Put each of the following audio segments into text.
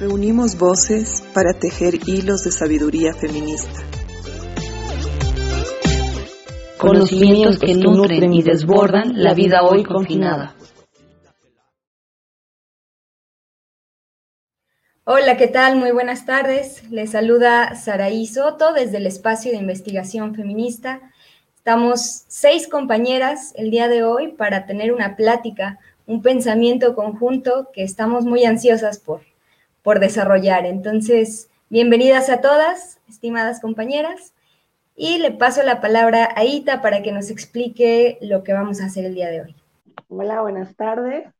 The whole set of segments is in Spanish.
Reunimos voces para tejer hilos de sabiduría feminista. Conocimientos que nutren y desbordan la vida hoy confinada. Hola, ¿qué tal? Muy buenas tardes. Les saluda Saraí Soto desde el Espacio de Investigación Feminista. Estamos seis compañeras el día de hoy para tener una plática, un pensamiento conjunto que estamos muy ansiosas por, por desarrollar. Entonces, bienvenidas a todas, estimadas compañeras, y le paso la palabra a Ita para que nos explique lo que vamos a hacer el día de hoy. Hola, buenas tardes.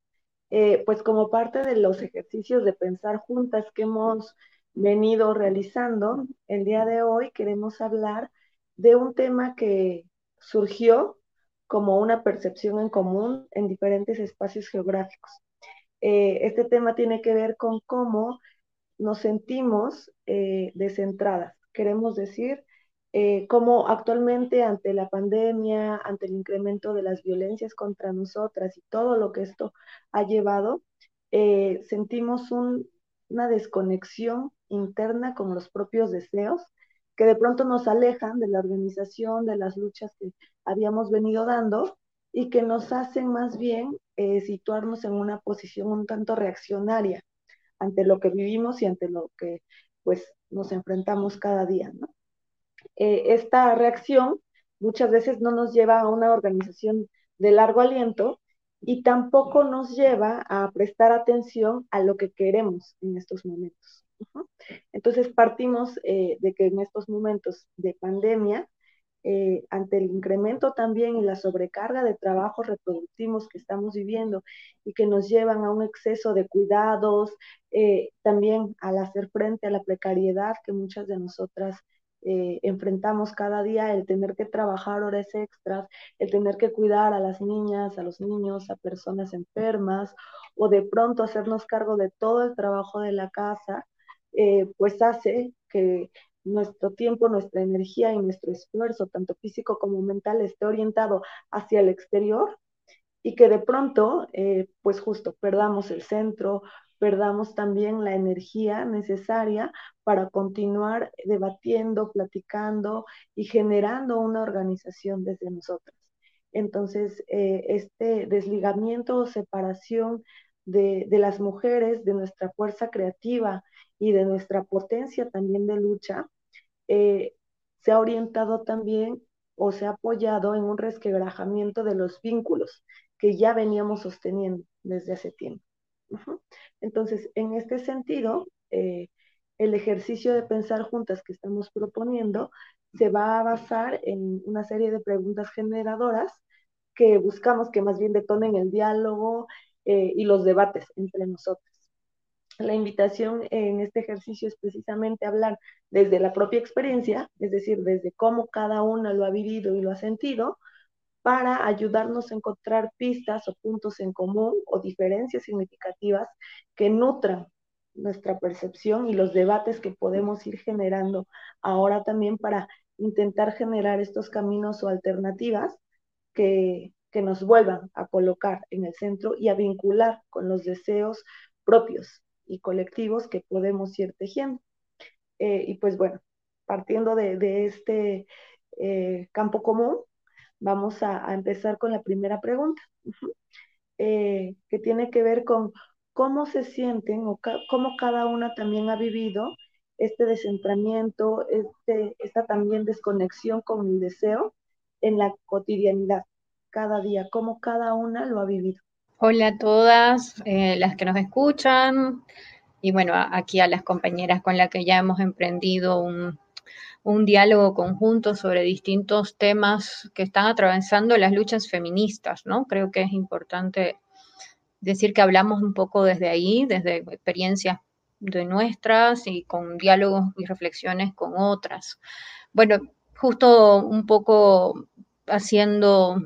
Eh, pues como parte de los ejercicios de pensar juntas que hemos venido realizando, el día de hoy queremos hablar de un tema que surgió como una percepción en común en diferentes espacios geográficos. Eh, este tema tiene que ver con cómo nos sentimos eh, descentradas. Queremos decir, eh, cómo actualmente ante la pandemia, ante el incremento de las violencias contra nosotras y todo lo que esto ha llevado, sentimos una desconexión interna con los propios deseos que de pronto nos alejan de la organización, de las luchas que habíamos venido dando y que nos hacen más bien eh, situarnos en una posición un tanto reaccionaria ante lo que vivimos y ante lo que pues nos enfrentamos cada día. Eh, esta reacción muchas veces no nos lleva a una organización de largo aliento y tampoco nos lleva a prestar atención a lo que queremos en estos momentos. Entonces partimos eh, de que en estos momentos de pandemia eh, ante el incremento también y la sobrecarga de trabajos reproductivos que estamos viviendo y que nos llevan a un exceso de cuidados, eh, también al hacer frente a la precariedad que muchas de nosotras eh, enfrentamos cada día, el tener que trabajar horas extras, el tener que cuidar a las niñas, a los niños, a personas enfermas, o de pronto hacernos cargo de todo el trabajo de la casa, pues hace que nuestro tiempo, nuestra energía y nuestro esfuerzo, tanto físico como mental, esté orientado hacia el exterior y que de pronto, eh, pues justo, perdamos el centro, perdamos también la energía necesaria para continuar debatiendo, platicando y generando una organización desde nosotras. Entonces, eh, este desligamiento o separación de, las mujeres, de nuestra fuerza creativa y de nuestra potencia también de lucha, eh, se ha orientado también o se ha apoyado en un resquebrajamiento de los vínculos que ya veníamos sosteniendo desde hace tiempo. Entonces, en este sentido, eh, el ejercicio de pensar juntas que estamos proponiendo se va a basar en una serie de preguntas generadoras que buscamos que más bien detonen el diálogo eh, y los debates entre nosotros. La invitación en este ejercicio es precisamente hablar desde la propia experiencia, es decir, desde cómo cada una lo ha vivido y lo ha sentido, para ayudarnos a encontrar pistas o puntos en común o diferencias significativas que nutran nuestra percepción y los debates que podemos ir generando ahora también para intentar generar estos caminos o alternativas que, que nos vuelvan a colocar en el centro y a vincular con los deseos propios y colectivos que podemos ir tejiendo. Eh, y pues bueno, partiendo de, este eh, campo común, vamos a, empezar con la primera pregunta, eh, que tiene que ver con cómo se sienten o cómo cada una también ha vivido este descentramiento, este, esta también desconexión con el deseo en la cotidianidad, cada día, cómo cada una lo ha vivido. Hola a todas eh, las que nos escuchan y bueno, aquí a las compañeras con las que ya hemos emprendido un, diálogo conjunto sobre distintos temas que están atravesando las luchas feministas, ¿no? Creo que es importante decir que hablamos un poco desde ahí, desde experiencias de nuestras y con diálogos y reflexiones con otras. Bueno, justo un poco haciendo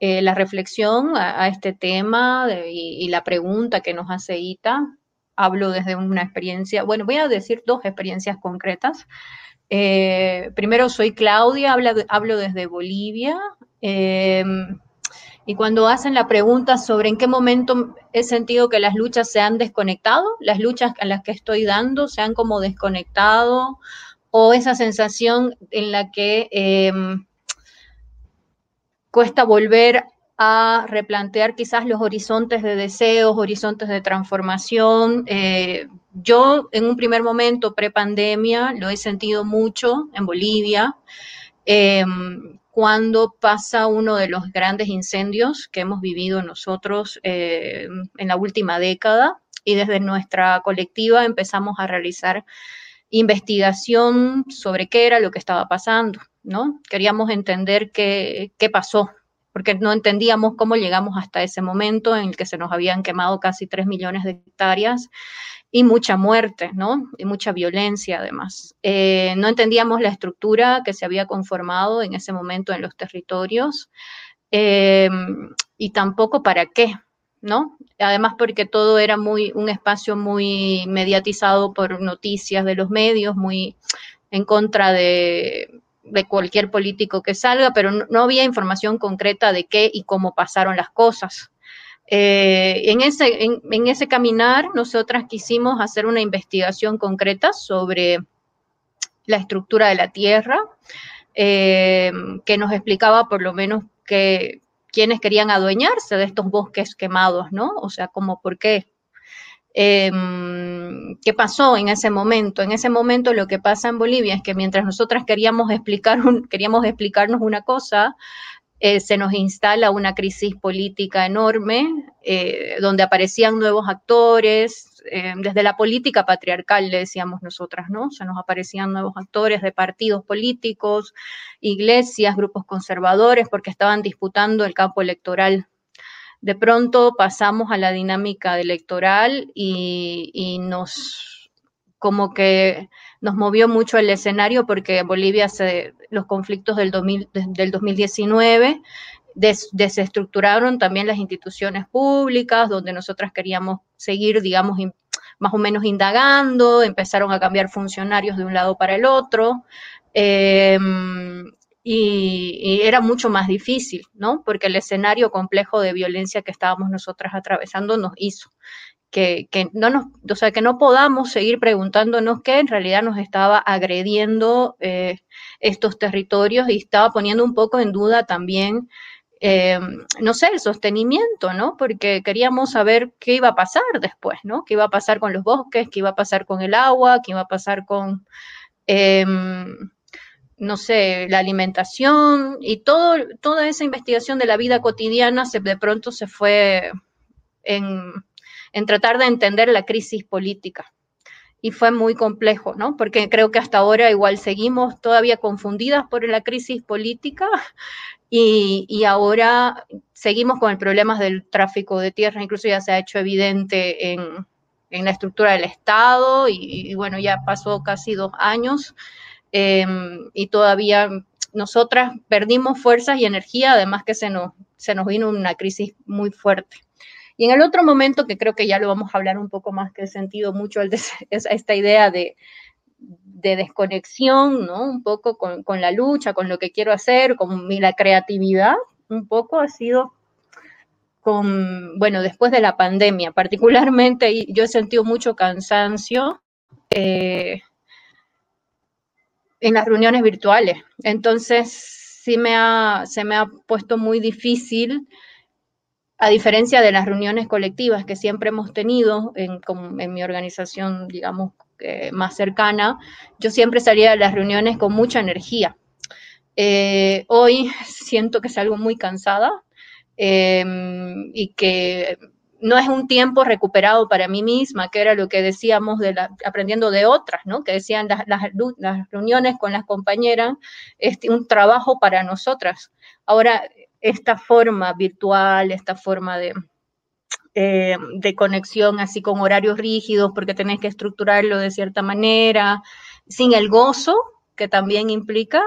eh, la reflexión a, este tema y, la pregunta que nos hace Ita, hablo desde una experiencia, bueno, voy a decir dos experiencias concretas. Eh, primero soy Claudia, hablo, desde Bolivia. Eh, y cuando hacen la pregunta sobre en qué momento he sentido que las luchas se han desconectado, las luchas a las que estoy dando se han como desconectado, o esa sensación en la que em, cuesta volver a replantear quizás los horizontes de deseos, horizontes de transformación. Eh, yo en un primer momento, pre-pandemia, lo he sentido mucho en Bolivia. Em, cuando pasa uno de los grandes incendios que hemos vivido nosotros eh, en la última década y desde nuestra colectiva empezamos a realizar investigación sobre qué era lo que estaba pasando, ¿no? Queríamos entender qué, qué pasó, porque no entendíamos cómo llegamos hasta ese momento en el que se nos habían quemado casi 3 millones de hectáreas y mucha muerte, ¿no? Y mucha violencia además. Eh, no entendíamos la estructura que se había conformado en ese momento en los territorios em, y tampoco para qué, ¿no? Además porque todo era muy, un espacio muy mediatizado por noticias de los medios, muy en contra de, cualquier político que salga, pero no había información concreta de qué y cómo pasaron las cosas. Eh, en, ese, en, ese caminar, nosotras quisimos hacer una investigación concreta sobre la estructura de la Tierra, eh, que nos explicaba por lo menos que quienes querían adueñarse de estos bosques quemados, ¿no? O sea, como por qué. Em, ¿Qué pasó en ese momento? En ese momento lo que pasa en Bolivia es que mientras nosotras queríamos, explicar queríamos explicarnos una cosa, eh, se nos instala una crisis política enorme, eh, donde aparecían nuevos actores, eh, desde la política patriarcal, le decíamos nosotras, ¿no? Se nos aparecían nuevos actores de partidos políticos, iglesias, grupos conservadores, porque estaban disputando el campo electoral. De pronto pasamos a la dinámica electoral y, y nos, como que nos movió mucho el escenario porque Bolivia, se, los conflictos del, del 2019 desestructuraron también las instituciones públicas, donde nosotras queríamos seguir, digamos, más o menos indagando, empezaron a cambiar funcionarios de un lado para el otro. Em, y, era mucho más difícil, ¿no? Porque el escenario complejo de violencia que estábamos nosotras atravesando nos hizo que, no nos, o sea, que no podamos seguir preguntándonos qué en realidad nos estaba agrediendo eh, estos territorios y estaba poniendo un poco en duda también, eh, no sé, el sostenimiento, ¿no? Porque queríamos saber qué iba a pasar después, ¿no? ¿Qué iba a pasar con los bosques? ¿Qué iba a pasar con el agua? ¿Qué iba a pasar con... Em, no sé, la alimentación y todo, toda esa investigación de la vida cotidiana se, de pronto se fue en, en tratar de entender la crisis política. Y fue muy complejo, ¿no? Porque creo que hasta ahora igual seguimos todavía confundidas por la crisis política y, ahora seguimos con el problema del tráfico de tierra, incluso ya se ha hecho evidente en, la estructura del Estado y, bueno, ya pasó casi dos años em, y todavía nosotras perdimos fuerzas y energía, además que se nos, se nos vino una crisis muy fuerte. Y en el otro momento, que creo que ya lo vamos a hablar un poco más, que he sentido mucho esta idea de, desconexión, ¿no? Un poco con, la lucha, con lo que quiero hacer, con mi, la creatividad, un poco ha sido bueno, después de la pandemia, particularmente yo he sentido mucho cansancio eh, en las reuniones virtuales. Entonces, sí me se me ha puesto muy difícil a diferencia de las reuniones colectivas que siempre hemos tenido en, mi organización, digamos, eh, más cercana, yo siempre salía de las reuniones con mucha energía. Eh, hoy siento que salgo muy cansada em, y que no es un tiempo recuperado para mí misma, que era lo que decíamos de aprendiendo de otras, ¿no? Que decían las, las, reuniones con las compañeras, este, un trabajo para nosotras. Ahora esta forma virtual, esta forma de, eh, de conexión así con horarios rígidos porque tenés que estructurarlo de cierta manera, sin el gozo que también implica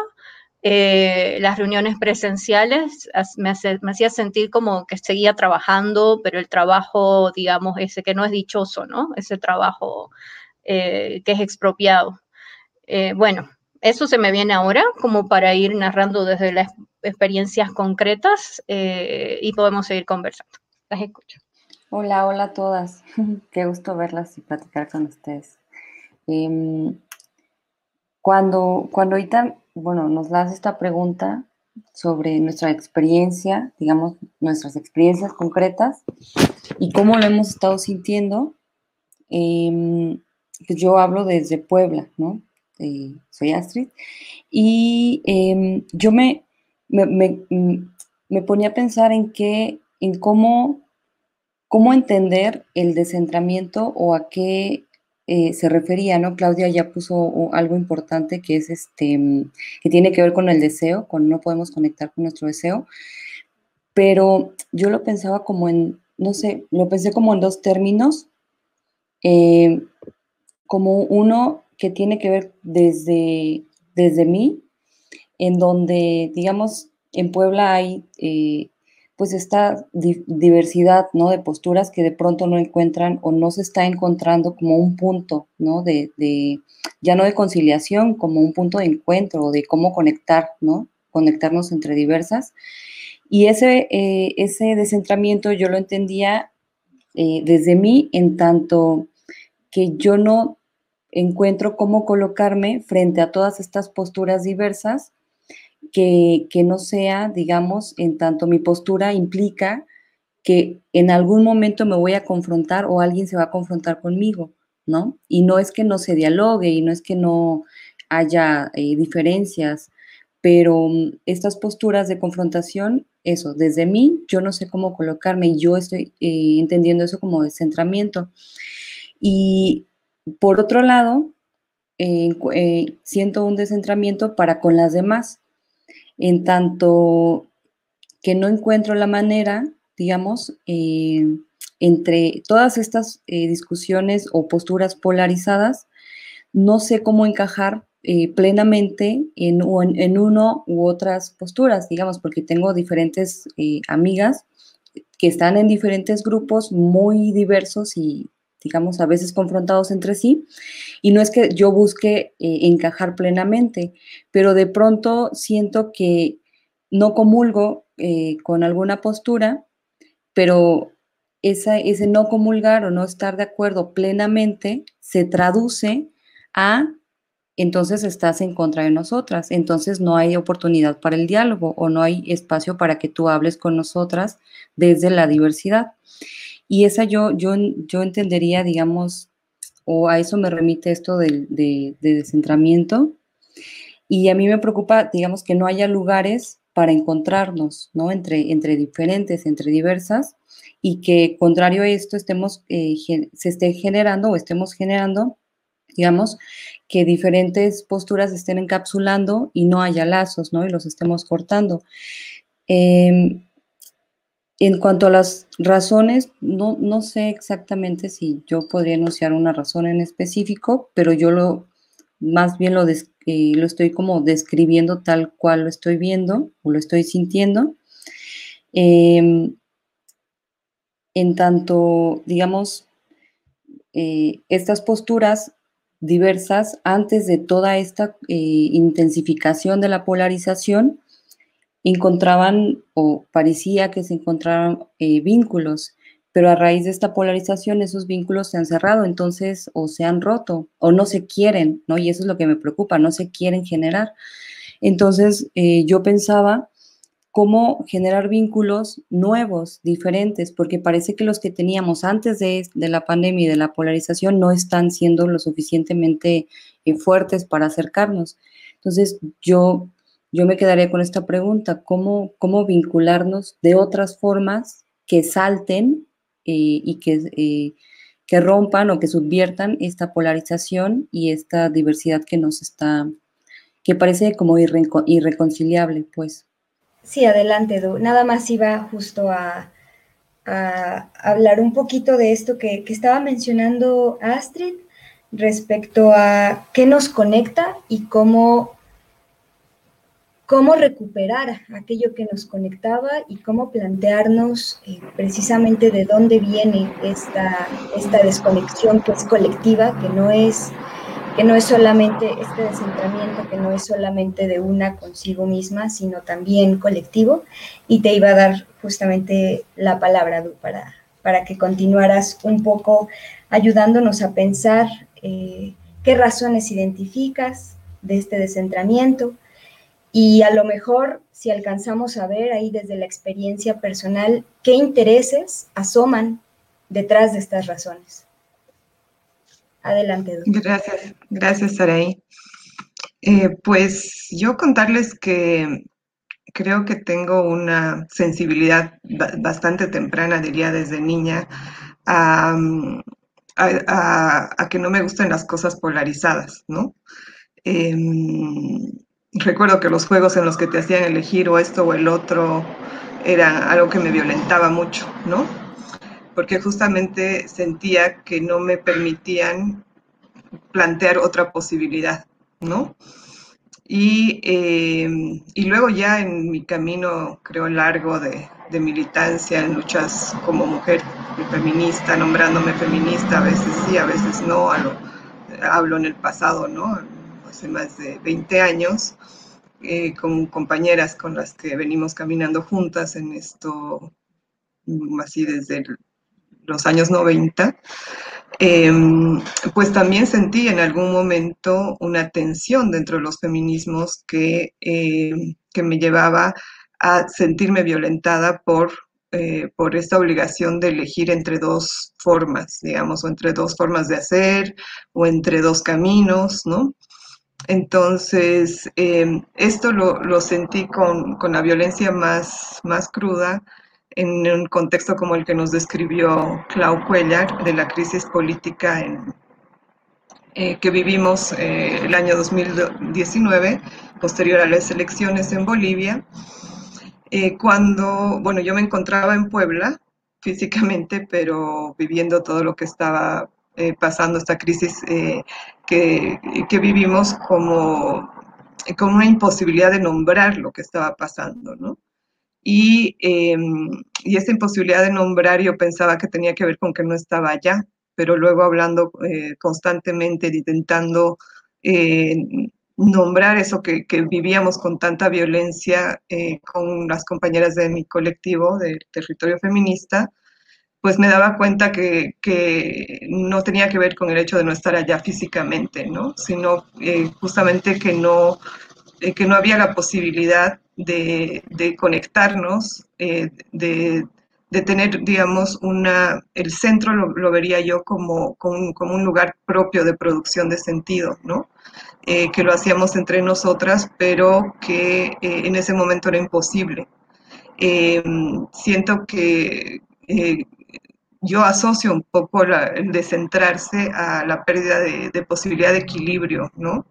eh, las reuniones presenciales me, hacía sentir como que seguía trabajando, pero el trabajo, digamos, ese que no es dichoso, ¿no? Ese trabajo eh, que es expropiado. bueno, eso se me viene ahora como para ir narrando desde las experiencias concretas y podemos seguir conversando. Las escucho. Hola, hola a todas. Qué gusto verlas y platicar con ustedes. Em, cuando, cuando ahorita, bueno, nos das esta pregunta sobre nuestra experiencia, digamos, nuestras experiencias concretas y cómo lo hemos estado sintiendo, em, pues yo hablo desde Puebla, ¿no? Eh, soy Astrid. Y em, yo me, me, me, ponía a pensar en qué, en cómo ¿Cómo entender el descentramiento o a qué eh, se refería, ¿no? Claudia ya puso algo importante que es este, mm, que tiene que ver con el deseo, con no podemos conectar con nuestro deseo, pero yo lo pensaba como en, no sé, lo pensé como en dos términos, eh, como uno que tiene que ver desde, desde mí, en donde, digamos, en Puebla hay eh, pues esta diversidad, ¿no? De posturas que de pronto no encuentran o no se está encontrando como un punto, ¿no? De, ya no de conciliación, como un punto de encuentro de cómo conectar, ¿no? Conectarnos entre diversas. Y ese, eh, ese descentramiento yo lo entendía eh, desde mí en tanto que yo no encuentro cómo colocarme frente a todas estas posturas diversas que, no sea, digamos, en tanto mi postura implica que en algún momento me voy a confrontar o alguien se va a confrontar conmigo, ¿no? Y no es que no se dialogue y no es que no haya eh, diferencias, pero mm, estas posturas de confrontación, eso, desde mí, yo no sé cómo colocarme y yo estoy eh, entendiendo eso como descentramiento. Y por otro lado, eh, siento un descentramiento para con las demás, en tanto que no encuentro la manera, digamos, eh, entre todas estas eh, discusiones o posturas polarizadas, no sé cómo encajar eh, plenamente en, en, uno u otras posturas, digamos, porque tengo diferentes amigas que están en diferentes grupos muy diversos y, digamos, a veces confrontados entre sí. Y no es que yo busque encajar plenamente, pero de pronto siento que no comulgo eh, con alguna postura, pero ese no comulgar o no estar de acuerdo plenamente se traduce a entonces estás en contra de nosotras, entonces no hay oportunidad para el diálogo o no hay espacio para que tú hables con nosotras desde la diversidad. Y esa yo, yo, yo entendería, digamos, o a eso me remite esto de, de, de descentramiento, y a mí me preocupa, digamos, que no haya lugares para encontrarnos, ¿no? Entre, entre diferentes, entre diversas, y que contrario a esto estemos, eh, se esté generando o estemos generando, digamos, que diferentes posturas estén encapsulando y no haya lazos, ¿no? Y los estemos cortando. Em, en cuanto a las razones, no, no sé exactamente si yo podría enunciar una razón en específico, pero yo lo, más bien lo, eh, lo estoy como describiendo tal cual lo estoy viendo o lo estoy sintiendo. Em, en tanto, digamos, eh, estas posturas diversas antes de toda esta eh, intensificación de la polarización encontraban o parecía que se encontraban vínculos pero a raíz de esta polarización esos vínculos se han cerrado, entonces o se han roto o no se quieren, ¿no? Y eso es lo que me preocupa, no se quieren generar. Entonces eh, yo pensaba cómo generar vínculos nuevos, diferentes, porque parece que los que teníamos antes de, la pandemia y de la polarización no están siendo lo suficientemente eh, fuertes para acercarnos. Entonces yo, yo me quedaría con esta pregunta, ¿cómo, cómo vincularnos de otras formas que salten eh, y que, eh, que rompan o que subviertan esta polarización y esta diversidad que nos está, que parece como irreconciliable, pues. Sí, adelante, Du. Nada más iba justo a, a hablar un poquito de esto que, estaba mencionando Astrid respecto a qué nos conecta y cómo, cómo recuperar aquello que nos conectaba y cómo plantearnos eh, precisamente de dónde viene esta, esta desconexión que es colectiva, que no es que no es solamente este descentramiento, que no es solamente de una consigo misma, sino también colectivo. Y te iba a dar justamente la palabra, para, para que continuaras un poco ayudándonos a pensar eh, qué razones identificas de este descentramiento y a lo mejor si alcanzamos a ver ahí desde la experiencia personal qué intereses asoman detrás de estas razones. Adelante. Gracias, gracias, Saraí. Eh, pues yo contarles que creo que tengo una sensibilidad bastante temprana, diría desde niña, a, que no me gusten las cosas polarizadas, ¿no? Em, recuerdo que los juegos en los que te hacían elegir o esto o el otro era algo que me violentaba mucho, ¿no? porque justamente sentía que no me permitían plantear otra posibilidad, ¿no? Y, eh, y luego ya en mi camino, creo, largo de, militancia, en luchas como mujer feminista, nombrándome feminista, a veces sí, a veces no, hablo en el pasado, ¿no? Hace más de 20 años, eh, con compañeras con las que venimos caminando juntas en esto, así desde los años 90, em, pues también sentí en algún momento una tensión dentro de los feminismos que, em, que me llevaba a sentirme violentada por, eh, por esta obligación de elegir entre dos formas, digamos, o entre dos formas de hacer, o entre dos caminos, ¿no? Entonces, em, esto lo, sentí con, con, la violencia más, más cruda en un contexto como el que nos describió Clau Cuellar de la crisis política en, eh, que vivimos eh, el año 2019, posterior a las elecciones en Bolivia, eh, cuando, bueno, yo me encontraba en Puebla físicamente, pero viviendo todo lo que estaba pasando, esta crisis que, que, vivimos como, como una imposibilidad de nombrar lo que estaba pasando. Y, eh, y esta imposibilidad de nombrar yo pensaba que tenía que ver con que no estaba allá, pero luego hablando eh, constantemente, intentando eh, nombrar eso que, que, vivíamos con tanta violencia eh, con las compañeras de mi colectivo del territorio feminista, pues me daba cuenta que, no tenía que ver con el hecho de no estar allá físicamente, ¿no? sino justamente que no, que no había la posibilidad de, conectarnos, eh, de, tener, digamos, una, el centro lo, vería yo como, como, un lugar propio de producción de sentido, ¿no? Eh, que lo hacíamos entre nosotras, pero que eh, en ese momento era imposible. siento que yo asocio un poco el descentrarse a la pérdida de, posibilidad de equilibrio, ¿no?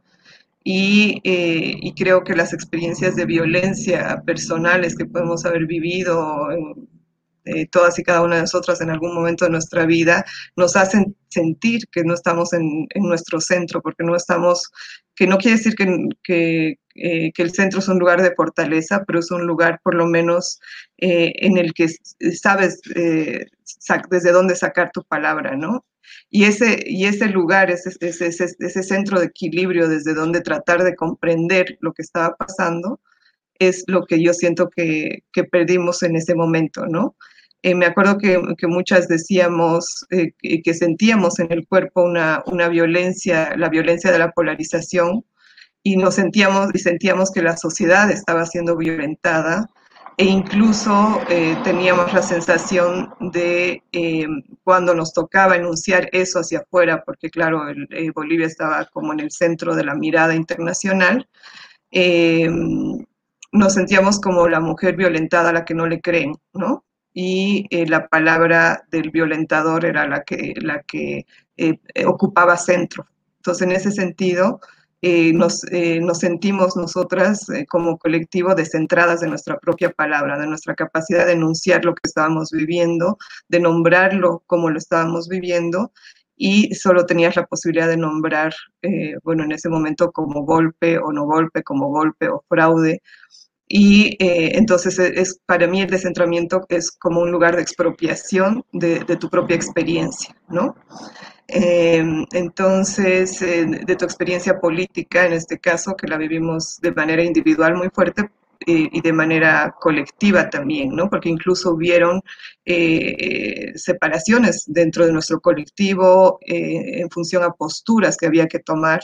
Eh, y, creo que las experiencias de violencia personales que podemos haber vivido eh, todas y cada una de nosotras en algún momento de nuestra vida nos hacen sentir que no estamos en, nuestro centro, porque no estamos, que no quiere decir eh, que, el centro es un lugar de fortaleza, pero es un lugar por lo menos en el que sabes desde dónde sacar tu palabra, ¿no? Y ese, y ese lugar, ese, ese, ese, centro de equilibrio desde donde tratar de comprender lo que estaba pasando, es lo que yo siento que, que perdimos en ese momento, ¿no? Eh, me acuerdo que, que muchas decíamos eh, que, sentíamos en el cuerpo una, una violencia, la violencia de la polarización, y nos sentíamos y sentíamos que la sociedad estaba siendo violentada e incluso eh, teníamos la sensación de eh, cuando nos tocaba enunciar eso hacia afuera, porque claro, eh, Bolivia estaba como en el centro de la mirada internacional, nos sentíamos como la mujer violentada a la que no le creen, ¿no? Y la palabra del violentador era la que, la que ocupaba centro. Entonces, en ese sentido, eh, nos, eh, nos, sentimos nosotras eh, como colectivo descentradas de nuestra propia palabra, de nuestra capacidad de enunciar lo que estábamos viviendo, de nombrarlo como lo estábamos viviendo y solo tenías la posibilidad de nombrar, bueno, en ese momento como golpe o no golpe, como golpe o fraude. Y entonces es, para mí el descentramiento es como un lugar de expropiación de, de tu propia experiencia, ¿no? Em, entonces, de tu experiencia política, en este caso, que la vivimos de manera individual muy fuerte, eh, y de manera colectiva también, ¿no? Porque incluso hubieron eh, separaciones dentro de nuestro colectivo eh, en función a posturas que había que tomar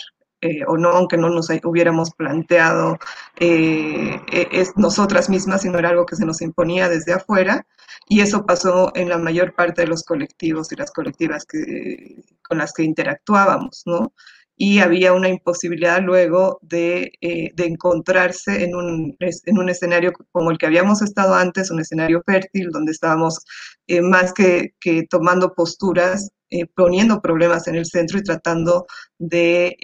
o no, aunque no nos hubiéramos planteado es nosotras mismas, sino era algo que se nos imponía desde afuera. Y eso pasó en la mayor parte de los colectivos y las colectivas que, con las que interactuábamos, ¿no? Y había una imposibilidad luego de, eh, de encontrarse en un, en un, escenario como el que habíamos estado antes, un escenario fértil, donde estábamos eh, más que, que, tomando posturas, eh, poniendo problemas en el centro y tratando de,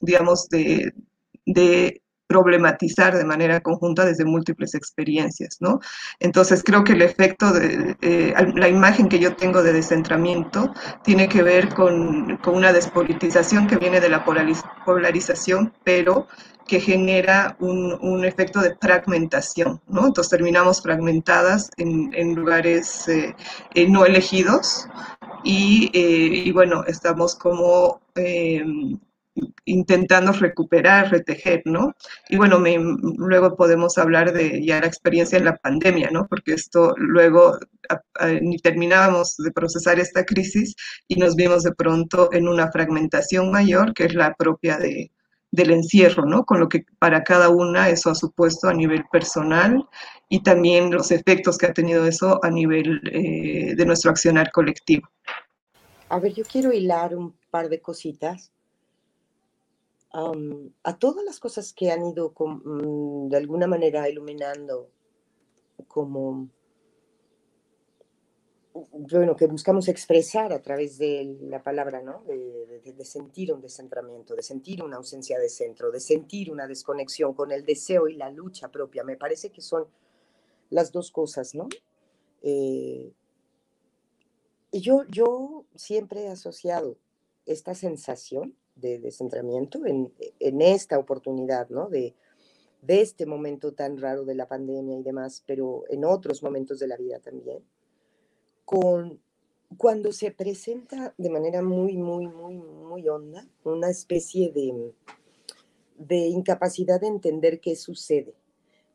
digamos, de, de problematizar de manera conjunta desde múltiples experiencias, ¿no? Entonces creo que el efecto de eh, la imagen que yo tengo de descentramiento tiene que ver con, con una despolitización que viene de la polarización, pero que genera un, un, efecto de fragmentación, ¿no? Entonces terminamos fragmentadas en, en lugares eh, eh, no elegidos y, y, bueno, estamos como intentando recuperar, retejer, ¿no? Y bueno, me, luego podemos hablar de ya la experiencia en la pandemia, ¿no? Porque esto luego ni terminábamos de procesar esta crisis y nos vimos de pronto en una fragmentación mayor que es la propia de, del encierro, ¿no? Con lo que para cada una eso ha supuesto a nivel personal y también los efectos que ha tenido eso a nivel eh, de nuestro accionar colectivo. A ver, yo quiero hilar un par de cositas a todas las cosas que han ido mm, de alguna manera iluminando como bueno, que buscamos expresar a través de la palabra, ¿no? De, sentir un descentramiento, de sentir una ausencia de centro, de sentir una desconexión con el deseo y la lucha propia. Me parece que son las dos cosas, ¿no? Eh, yo, yo siempre he asociado esta sensación de descentramiento en, en esta oportunidad, ¿no? De, de este momento tan raro de la pandemia y demás, pero en otros momentos de la vida también, con cuando se presenta de manera muy, muy, muy, muy honda una especie de, de incapacidad de entender qué sucede.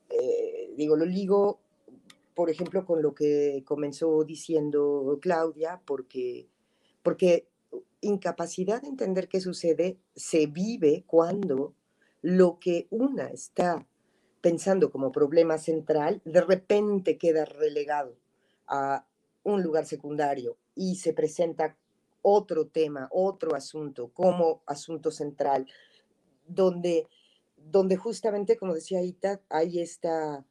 Eh, digo, lo ligo, por ejemplo, con lo que comenzó diciendo Claudia, porque, porque incapacidad de entender qué sucede se vive cuando lo que una está pensando como problema central de repente queda relegado a un lugar secundario y se presenta otro tema, otro asunto como asunto central, donde, donde justamente, como decía Ita, hay esta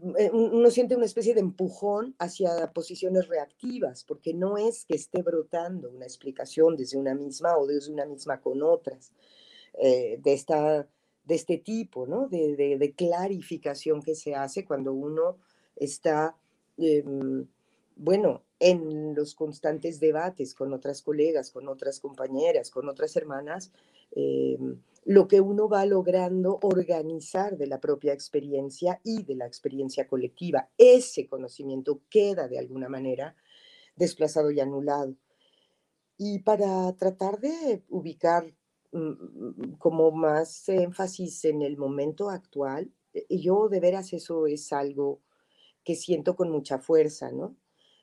uno siente una especie de empujón hacia posiciones reactivas, porque no es que esté brotando una explicación desde una misma o desde una misma con otras, eh, de, esta, de este tipo, ¿no? De, de, clarificación que se hace cuando uno está, em, bueno, en los constantes debates con otras colegas, con otras compañeras, con otras hermanas, em, lo que uno va logrando organizar de la propia experiencia y de la experiencia colectiva. Ese conocimiento queda de alguna manera desplazado y anulado. Y para tratar de ubicar mm, como más énfasis en el momento actual, eh, yo de veras eso es algo que siento con mucha fuerza, ¿no?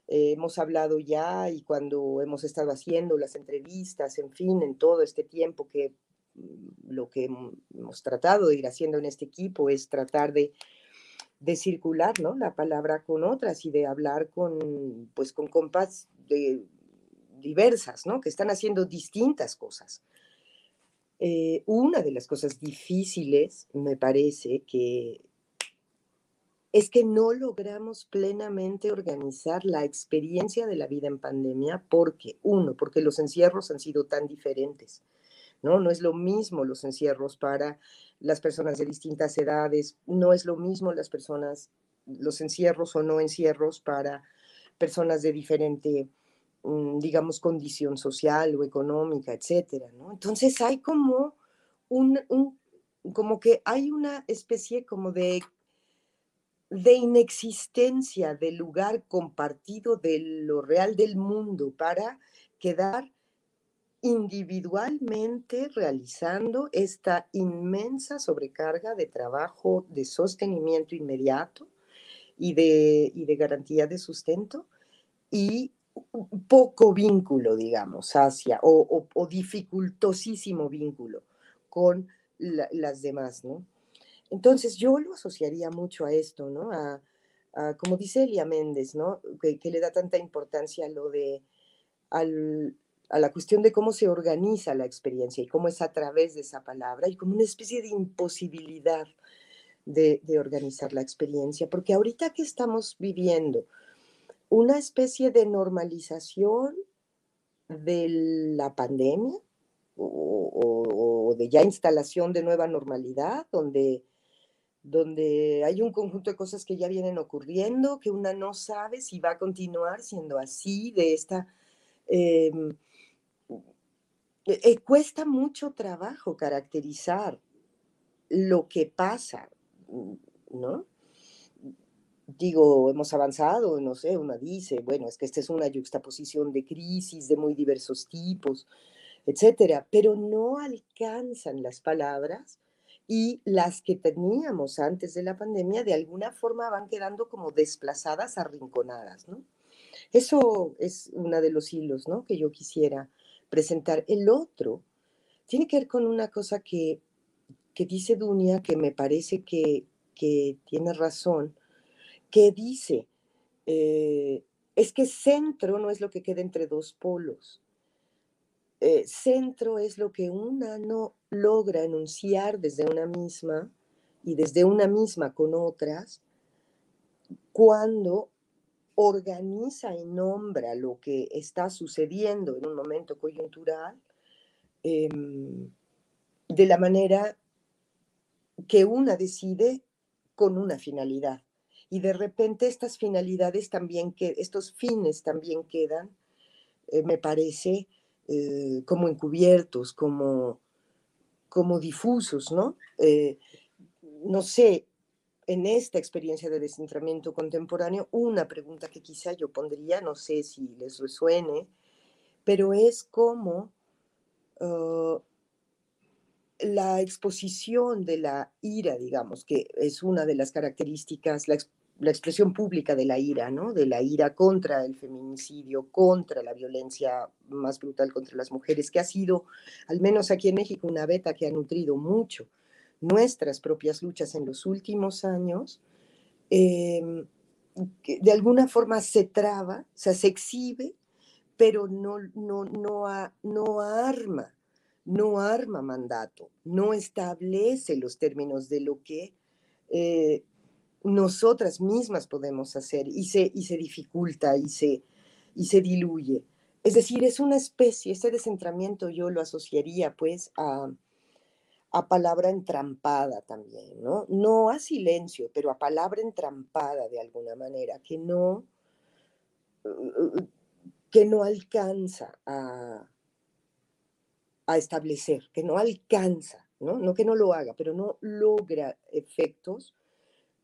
Eh, hemos hablado ya y cuando hemos estado haciendo las entrevistas, en fin, en todo este tiempo que lo que hemos tratado de ir haciendo en este equipo es tratar de, de circular ¿no? la palabra con otras y de hablar con, pues, con compas de, diversas, ¿no? que están haciendo distintas cosas. Eh, una de las cosas difíciles, me parece, que es que no logramos plenamente organizar la experiencia de la vida en pandemia porque, uno, porque los encierros han sido tan diferentes ¿no? No es lo mismo los encierros para las personas de distintas edades, no es lo mismo las personas, los encierros o no encierros para personas de diferente, mm, digamos, condición social o económica, etcétera, ¿no? Entonces hay como un, como que hay una especie como de de inexistencia del lugar compartido de lo real del mundo para quedar individualmente realizando esta inmensa sobrecarga de trabajo de sostenimiento inmediato y de, de garantía de sustento y poco vínculo, digamos, hacia, o, dificultosísimo vínculo con las demás, ¿no? Entonces yo lo asociaría mucho a esto, ¿no? A, como dice Elia Méndez, ¿no? Que, le da tanta importancia a lo de, a la cuestión de cómo se organiza la experiencia y cómo es a través de esa palabra y como una especie de imposibilidad de, organizar la experiencia, porque ahorita que estamos viviendo una especie de normalización de la pandemia o, o, de ya instalación de nueva normalidad, donde donde hay un conjunto de cosas que ya vienen ocurriendo, que una no sabe si va a continuar siendo así, de esta... Em, e, e, cuesta mucho trabajo caracterizar lo que pasa, ¿no? Digo, hemos avanzado, no sé, una dice, bueno, es que esta es una juxtaposición de crisis de muy diversos tipos, etcétera, pero no alcanzan las palabras y las que teníamos antes de la pandemia de alguna forma van quedando como desplazadas, arrinconadas, ¿no? Eso es uno de los hilos, ¿no? Que yo quisiera presentar. El otro tiene que ver con una cosa que, que dice Dunia, que me parece que, que tiene razón, que dice, eh, es que centro no es lo que queda entre dos polos. Eh, centro es lo que una no logra enunciar desde una misma y desde una misma con otras cuando organiza y nombra lo que está sucediendo en un momento coyuntural em, de la manera que una decide con una finalidad. Y de repente estas finalidades también, que estos fines también quedan, eh, me parece, eh, como encubiertos, como, como difusos, ¿no? Eh, no sé, en esta experiencia de descentramiento contemporáneo, una pregunta que quizá yo pondría, no sé si les resuene, pero es como uh, la exposición de la ira, digamos, que es una de las características, la, la expresión pública de la ira, ¿no? De la ira contra el feminicidio, contra la violencia más brutal contra las mujeres, que ha sido, al menos aquí en México, una beta que ha nutrido mucho nuestras propias luchas en los últimos años, em, de alguna forma se traba, o sea, se exhibe, pero no, no, no, no arma, no arma mandato, no establece los términos de lo que eh, nosotras mismas podemos hacer y se, y se dificulta y se, y se diluye. Es decir, es una especie, este descentramiento yo lo asociaría pues a, a palabra entrampada también, ¿no? No a silencio, pero a palabra entrampada de alguna manera, que no, que no alcanza a, a establecer, que no alcanza, ¿no? No que no lo haga, pero no logra efectos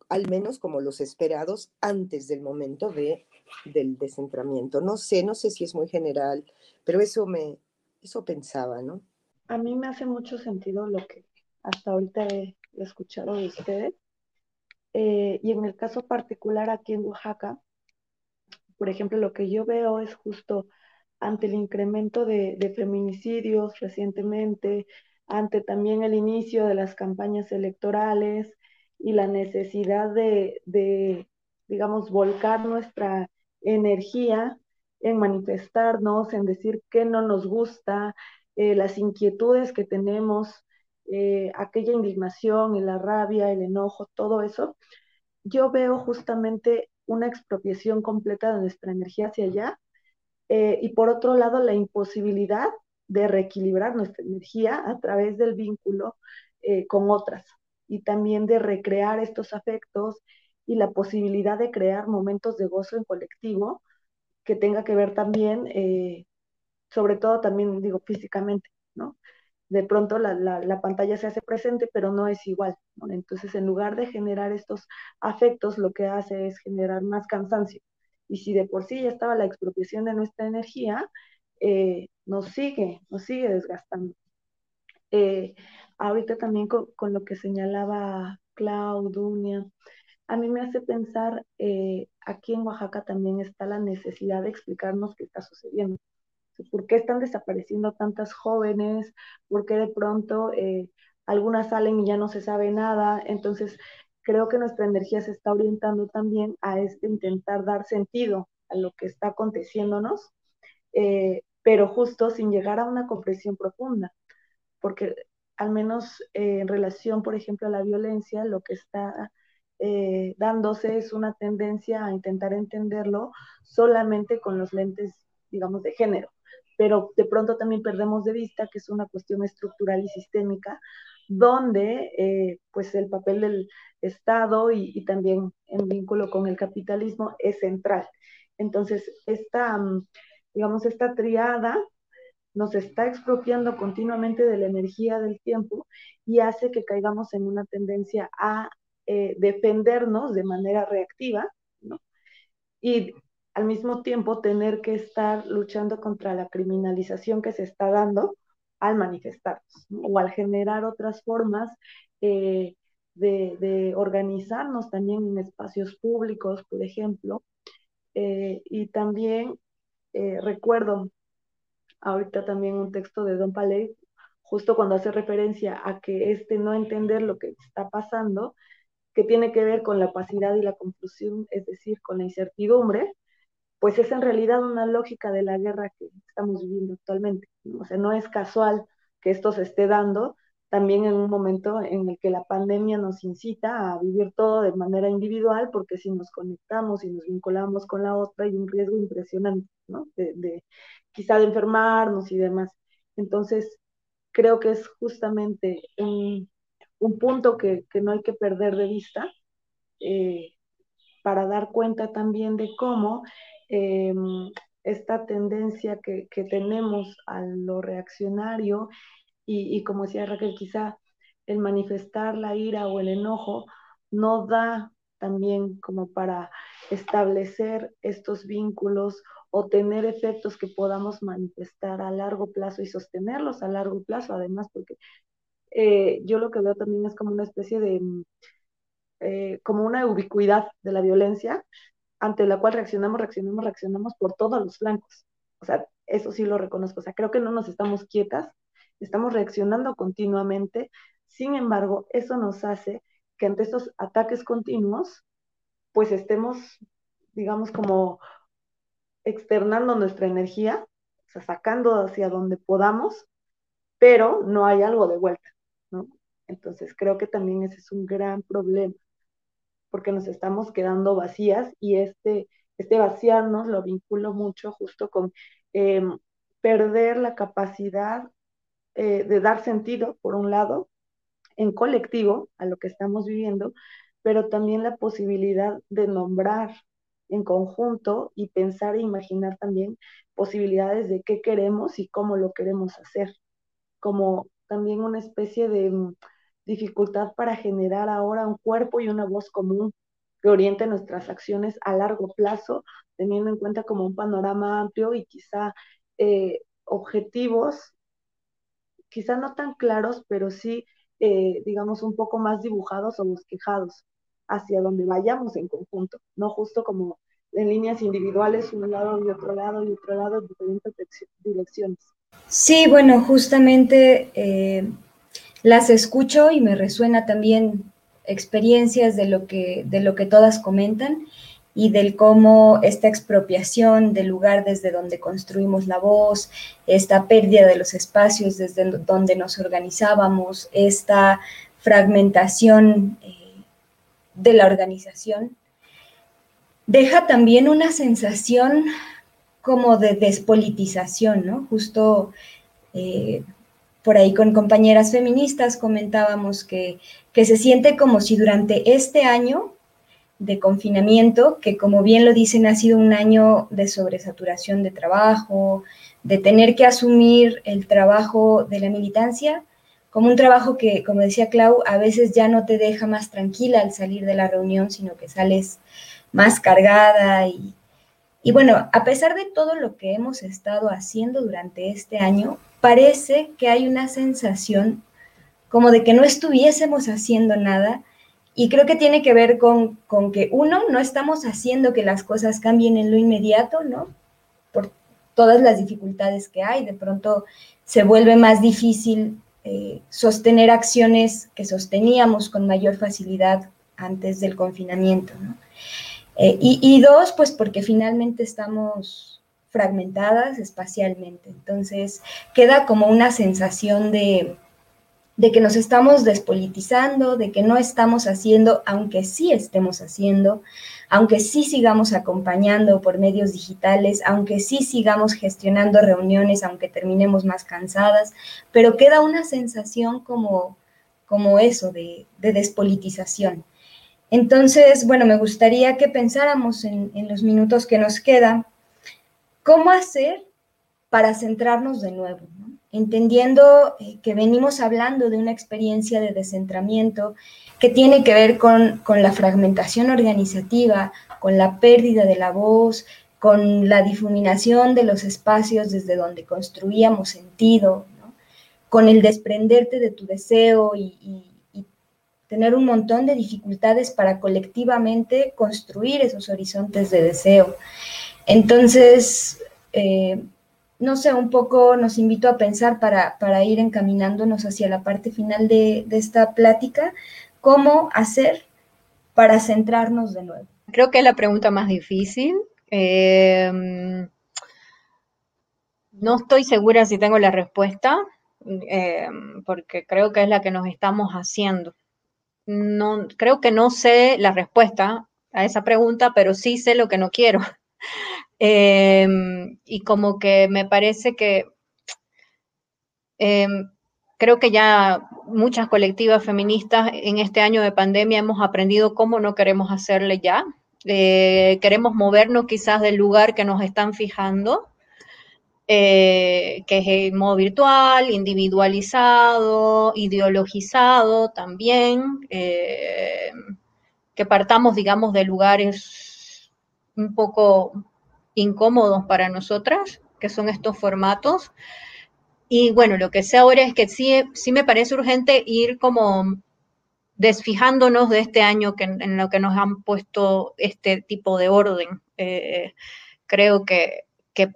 al menos como los esperados antes del momento de, del descentramiento. No sé, no sé si es muy general, pero eso me, eso pensaba, ¿no? A mí me hace mucho sentido lo que hasta ahorita he, escuchado de ustedes. Eh, y en el caso particular aquí en Oaxaca, por ejemplo, lo que yo veo es justo ante el incremento de, de feminicidios recientemente, ante también el inicio de las campañas electorales, y la necesidad de, digamos, volcar nuestra energía en manifestarnos, en decir qué no nos gusta, eh, las inquietudes que tenemos, eh, aquella indignación y la rabia, el enojo, todo eso, yo veo justamente una expropiación completa de nuestra energía hacia allá eh, y por otro lado la imposibilidad de reequilibrar nuestra energía a través del vínculo con otras y también de recrear estos afectos y la posibilidad de crear momentos de gozo en colectivo que tenga que ver también, sobre todo también, digo, físicamente, ¿no? De pronto la, la, pantalla se hace presente, pero no es igual, ¿no? Entonces, en lugar de generar estos afectos, lo que hace es generar más cansancio. Y si de por sí ya estaba la expropiación de nuestra energía, eh, nos sigue, nos sigue desgastando. Eh, ahorita también con, con, lo que señalaba Claudunia, a mí me hace pensar, eh, aquí en Oaxaca también está la necesidad de explicarnos qué está sucediendo. ¿Por qué están desapareciendo tantas jóvenes? ¿Por qué de pronto eh, algunas salen y ya no se sabe nada? Entonces, creo que nuestra energía se está orientando también a este intentar dar sentido a lo que está aconteciéndonos, eh, pero justo sin llegar a una comprensión profunda, porque al menos en relación, por ejemplo, a la violencia, lo que está eh, dándose es una tendencia a intentar entenderlo solamente con los lentes, digamos, de género. Pero de pronto también perdemos de vista que es una cuestión estructural y sistémica, donde eh, pues el papel del Estado y, y, también en vínculo con el capitalismo es central. Entonces, esta, mm, digamos, esta triada nos está expropiando continuamente de la energía del tiempo y hace que caigamos en una tendencia a eh, defendernos de manera reactiva, ¿no? Y al mismo tiempo tener que estar luchando contra la criminalización que se está dando al manifestarnos o al generar otras formas eh, de, organizarnos también en espacios públicos, por ejemplo. Eh, y también recuerdo ahorita también un texto de Don Paley, justo cuando hace referencia a que este no entender lo que está pasando que tiene que ver con la opacidad y la confusión, es decir, con la incertidumbre, pues es en realidad una lógica de la guerra que estamos viviendo actualmente. O sea, no es casual que esto se esté dando también en un momento en el que la pandemia nos incita a vivir todo de manera individual, porque si nos conectamos y nos vinculamos con la otra hay un riesgo impresionante, ¿no? De, de quizá de enfermarnos y demás. Entonces, creo que es justamente un, un punto que, no hay que perder de vista eh, para dar cuenta también de cómo em, esta tendencia que, tenemos a lo reaccionario y, y, como decía Raquel, quizá el manifestar la ira o el enojo no da también como para establecer estos vínculos o tener efectos que podamos manifestar a largo plazo y sostenerlos a largo plazo, además, porque eh, yo lo que veo también es como una especie de, mm, eh, como una ubicuidad de la violencia ante la cual reaccionamos, reaccionamos, reaccionamos por todos los flancos. O sea, eso sí lo reconozco. O sea, creo que no nos estamos quietas, estamos reaccionando continuamente. Sin embargo, eso nos hace que ante estos ataques continuos, pues estemos, digamos, como externando nuestra energía, o sea, sacando hacia donde podamos, pero no hay algo de vuelta. Entonces creo que también ese es un gran problema, porque nos estamos quedando vacías y este, este vaciarnos lo vinculo mucho justo con em, perder la capacidad eh, de dar sentido, por un lado, en colectivo a lo que estamos viviendo, pero también la posibilidad de nombrar en conjunto y pensar e imaginar también posibilidades de qué queremos y cómo lo queremos hacer, como también una especie de dificultad para generar ahora un cuerpo y una voz común que oriente nuestras acciones a largo plazo, teniendo en cuenta como un panorama amplio y quizá eh, objetivos, quizá no tan claros, pero sí, eh, digamos, un poco más dibujados o bosquejados hacia donde vayamos en conjunto, no justo como en líneas individuales, un lado y otro lado y otro lado, en diferentes direcciones. Sí, bueno, justamente eh, las escucho y me resuena también experiencias de lo que, de lo que todas comentan y del cómo esta expropiación del lugar desde donde construimos la voz, esta pérdida de los espacios desde donde nos organizábamos, esta fragmentación eh, de la organización, deja también una sensación como de despolitización, ¿no? Justo Eh, por ahí con compañeras feministas comentábamos que, que se siente como si durante este año de confinamiento, que como bien lo dicen ha sido un año de sobresaturación de trabajo, de tener que asumir el trabajo de la militancia como un trabajo que, como decía Clau, a veces ya no te deja más tranquila al salir de la reunión, sino que sales más cargada y, y bueno, a pesar de todo lo que hemos estado haciendo durante este año, parece que hay una sensación como de que no estuviésemos haciendo nada y creo que tiene que ver con, con, que, uno, no estamos haciendo que las cosas cambien en lo inmediato, ¿no? Por todas las dificultades que hay, de pronto se vuelve más difícil eh, sostener acciones que sosteníamos con mayor facilidad antes del confinamiento, ¿no? Eh, y, y dos, pues porque finalmente estamos fragmentadas espacialmente, entonces queda como una sensación de de que nos estamos despolitizando, de que no estamos haciendo, aunque sí estemos haciendo, aunque sí sigamos acompañando por medios digitales, aunque sí sigamos gestionando reuniones, aunque terminemos más cansadas, pero queda una sensación como, como eso de, despolitización. Entonces, bueno, me gustaría que pensáramos en, en los minutos que nos quedan, cómo hacer para centrarnos de nuevo, entendiendo eh, que venimos hablando de una experiencia de descentramiento que tiene que ver con, la fragmentación organizativa, con la pérdida de la voz, con la difuminación de los espacios desde donde construíamos sentido, con el desprenderte de tu deseo y, tener un montón de dificultades para colectivamente construir esos horizontes de deseo. Entonces, eh, no sé, un poco nos invito a pensar para, ir encaminándonos hacia la parte final de, esta plática, cómo hacer para centrarnos de nuevo. Creo que es la pregunta más difícil. Em, no estoy segura si tengo la respuesta, em, porque creo que es la que nos estamos haciendo. No, creo que no sé la respuesta a esa pregunta, pero sí sé lo que no quiero. Em, y como que me parece que em, creo que ya muchas colectivas feministas en este año de pandemia hemos aprendido cómo no queremos hacerle ya. Eh, queremos movernos quizás del lugar que nos están fijando, eh, que es el modo virtual, individualizado, ideologizado también, eh, que partamos, digamos, de lugares un poco incómodos para nosotras, que son estos formatos. Y bueno, lo que sé ahora es que sí, sí me parece urgente ir como desfijándonos de este año que, en lo que nos han puesto este tipo de orden. Eh, creo que, que,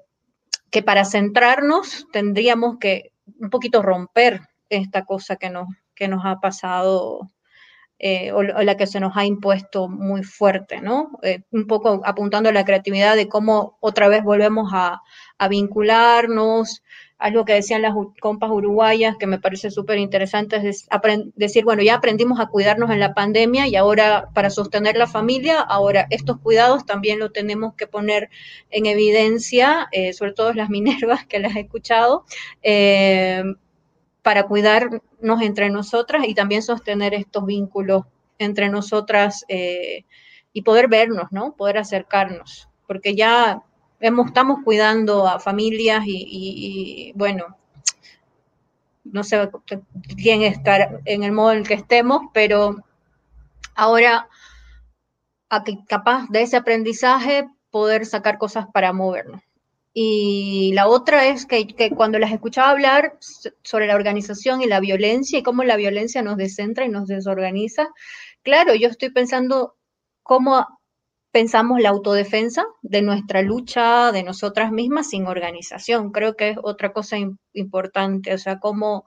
que, para centrarnos tendríamos que un poquito romper esta cosa que nos, que nos ha pasado eh, o, la que se nos ha impuesto muy fuerte, ¿no? Eh, un poco apuntando a la creatividad de cómo otra vez volvemos a, vincularnos, algo que decían las compas uruguayas que me parece súper interesante es decir, bueno, ya aprendimos a cuidarnos en la pandemia y ahora para sostener la familia, ahora estos cuidados también lo tenemos que poner en evidencia, eh, sobre todo las minervas que las he escuchado, para cuidarnos entre nosotras y también sostener estos vínculos entre nosotras eh, y poder vernos, ¿no? Poder acercarnos, porque ya hemos, estamos cuidando a familias y, bueno, no sé quién estar en el modo en el que estemos, pero ahora capaz de ese aprendizaje poder sacar cosas para movernos. Y la otra es que, cuando las escuchaba hablar sobre la organización y la violencia y cómo la violencia nos descentra y nos desorganiza, claro, yo estoy pensando cómo pensamos la autodefensa de nuestra lucha, de nosotras mismas sin organización. Creo que es otra cosa importante, o sea, cómo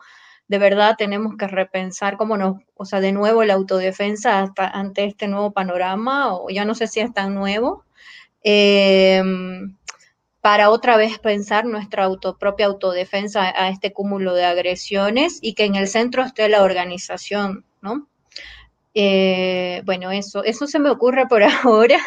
de verdad tenemos que repensar cómo nos, o sea, de nuevo la autodefensa ante este nuevo panorama, o ya no sé si es tan nuevo. Eh, para otra vez pensar nuestra auto, propia autodefensa a este cúmulo de agresiones y que en el centro esté la organización, ¿no? Eh, bueno, eso, eso se me ocurre por ahora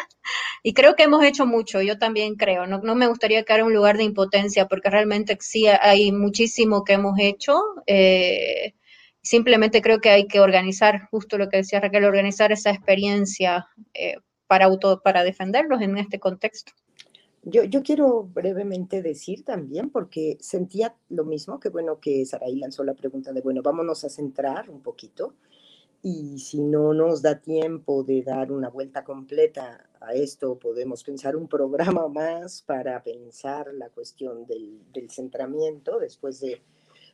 y creo que hemos hecho mucho, yo también creo, no, no me gustaría quedar en un lugar de impotencia porque realmente sí hay muchísimo que hemos hecho, eh, simplemente creo que hay que organizar, justo lo que decía Raquel, organizar esa experiencia eh, para, auto, para defenderlos en este contexto. Yo, quiero brevemente decir también, porque sentía lo mismo, que bueno que Saraí lanzó la pregunta de, bueno, vámonos a centrar un poquito y si no nos da tiempo de dar una vuelta completa a esto, podemos pensar un programa más para pensar la cuestión del, centramiento después de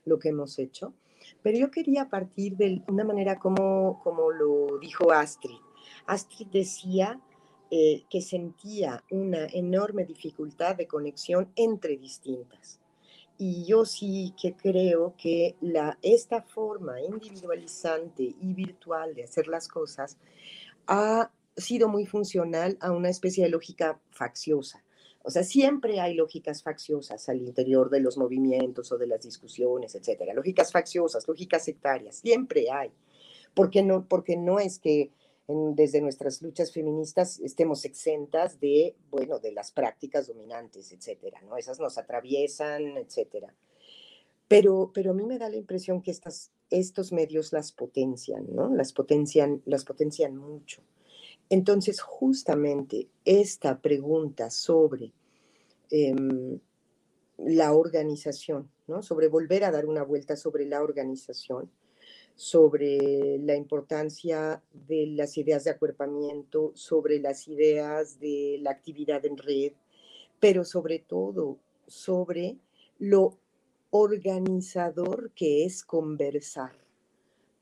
lo que hemos hecho. Pero yo quería partir de una manera como, como lo dijo Astrid. Astrid decía eh, que sentía una enorme dificultad de conexión entre distintas y yo sí que creo que la, esta forma individualizante y virtual de hacer las cosas ha sido muy funcional a una especie de lógica facciosa. O sea, siempre hay lógicas facciosas al interior de los movimientos o de las discusiones, etcétera. Lógicas facciosas, lógicas sectarias, siempre hay. Porque no, porque no es que desde nuestras luchas feministas estemos exentas de, bueno, de las prácticas dominantes, etcétera, ¿no? Esas nos atraviesan, etcétera. Pero, pero a mí me da la impresión que estas, estos medios las potencian, ¿no? Las potencian, las potencian mucho. Entonces, justamente esta pregunta sobre em, la organización, ¿no? Sobre volver a dar una vuelta sobre la organización, sobre la importancia de las ideas de acuerpamiento, sobre las ideas de la actividad en red, pero sobre todo sobre lo organizador que es conversar,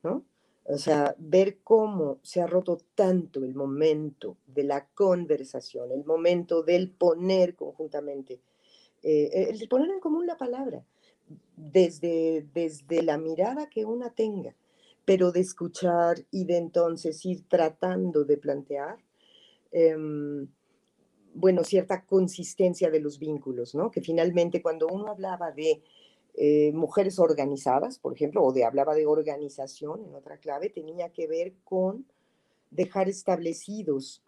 ¿no? O sea, ver cómo se ha roto tanto el momento de la conversación, el momento del poner conjuntamente, eh, el poner en común la palabra, desde, desde la mirada que una tenga, pero de escuchar y de entonces ir tratando de plantear, em, bueno, cierta consistencia de los vínculos, ¿no? Que finalmente cuando uno hablaba de eh, mujeres organizadas, por ejemplo, o de hablaba de organización en otra clave, tenía que ver con dejar establecidos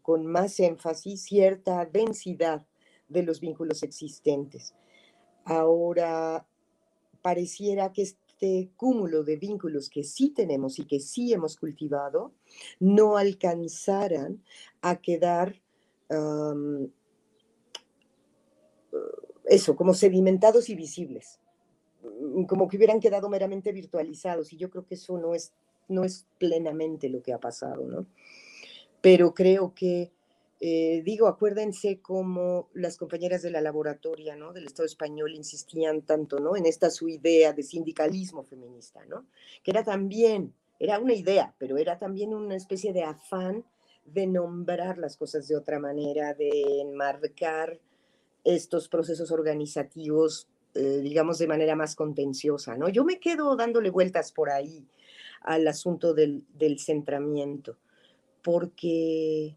con más énfasis cierta densidad de los vínculos existentes. Ahora, pareciera que este cúmulo de vínculos que sí tenemos y que sí hemos cultivado no alcanzaran a quedar eso, como sedimentados y visibles, mm, como que hubieran quedado meramente virtualizados y yo creo que eso no es, no es plenamente lo que ha pasado, ¿no? Pero creo que eh, digo, acuérdense cómo las compañeras de la laboratoria, ¿no? Del Estado español insistían tanto, ¿no? En esta su idea de sindicalismo feminista, ¿no? Que era también, era una idea, pero era también una especie de afán de nombrar las cosas de otra manera, de enmarcar estos procesos organizativos, eh, digamos, de manera más contenciosa, ¿no? Yo me quedo dándole vueltas por ahí al asunto del, del centramiento, porque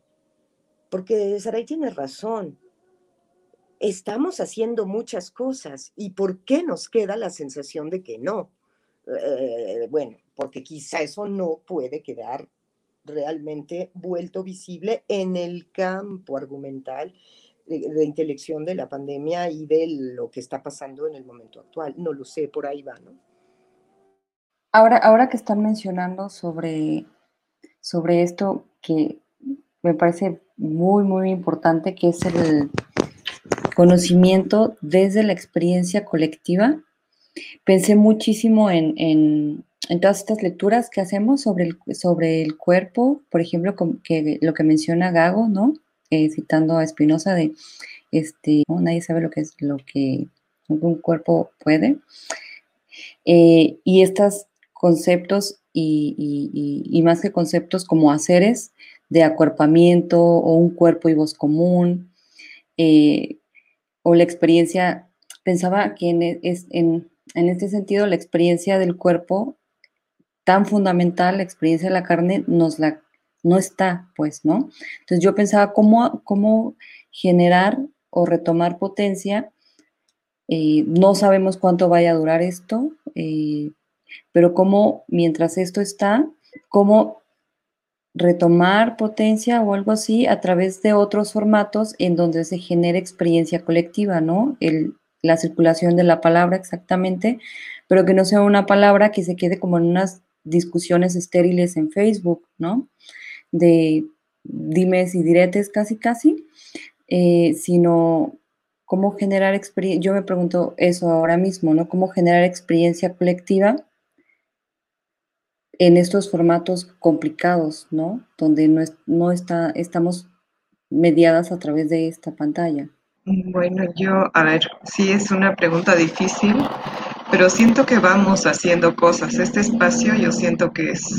porque Saray tiene razón. Estamos haciendo muchas cosas y ¿por qué nos queda la sensación de que no? Eh, bueno, porque quizá eso no puede quedar realmente vuelto visible en el campo argumental de, de, intelección de la pandemia y de lo que está pasando en el momento actual. No lo sé, por ahí va, ¿no? Ahora, ahora que están mencionando sobre, sobre esto que me parece muy, muy importante, que es el conocimiento desde la experiencia colectiva. Pensé muchísimo en, en, todas estas lecturas que hacemos sobre el, sobre el cuerpo, por ejemplo, que, lo que menciona Gago, ¿no? Eh, citando a Espinosa de, este, nadie sabe lo que es lo que un cuerpo puede. Eh, y estos conceptos y, y, más que conceptos como haceres, de acuerpamiento o un cuerpo y voz común, eh, o la experiencia, pensaba que en, e, es, en, este sentido la experiencia del cuerpo tan fundamental, la experiencia de la carne, nos la, no está, pues, ¿no? Entonces yo pensaba cómo, cómo generar o retomar potencia. Eh, no sabemos cuánto vaya a durar esto, eh, pero cómo mientras esto está, cómo retomar potencia o algo así a través de otros formatos en donde se genere experiencia colectiva, ¿no? El, la circulación de la palabra exactamente, pero que no sea una palabra que se quede como en unas discusiones estériles en Facebook, ¿no? De dimes y diretes casi, casi, eh, sino cómo generar experiencia. Yo me pregunto eso ahora mismo, ¿no? Cómo generar experiencia colectiva en estos formatos complicados, ¿no? Donde no, no está, estamos mediadas a través de esta pantalla. Bueno, yo, a ver, sí es una pregunta difícil, pero siento que vamos haciendo cosas. Este espacio yo siento que es